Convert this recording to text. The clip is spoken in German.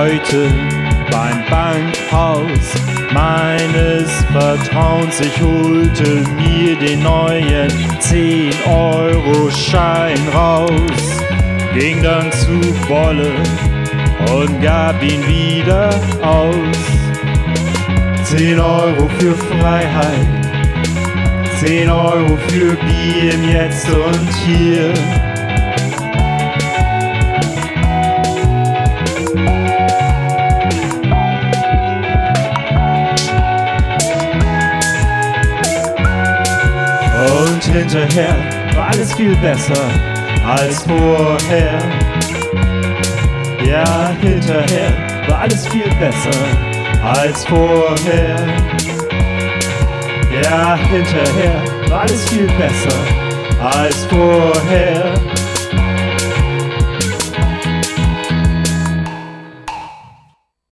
heute beim Bankhaus meines Vertrauens. Ich holte mir den neuen 10-Euro-Schein raus, ging dann zu Wolle und gab ihn wieder aus. 10 Euro für Freiheit, 10 Euro für Bier im Jetzt und Hier. Hinterher war alles viel besser als vorher. Ja, hinterher war alles viel besser als vorher. Ja, hinterher war alles viel besser als vorher.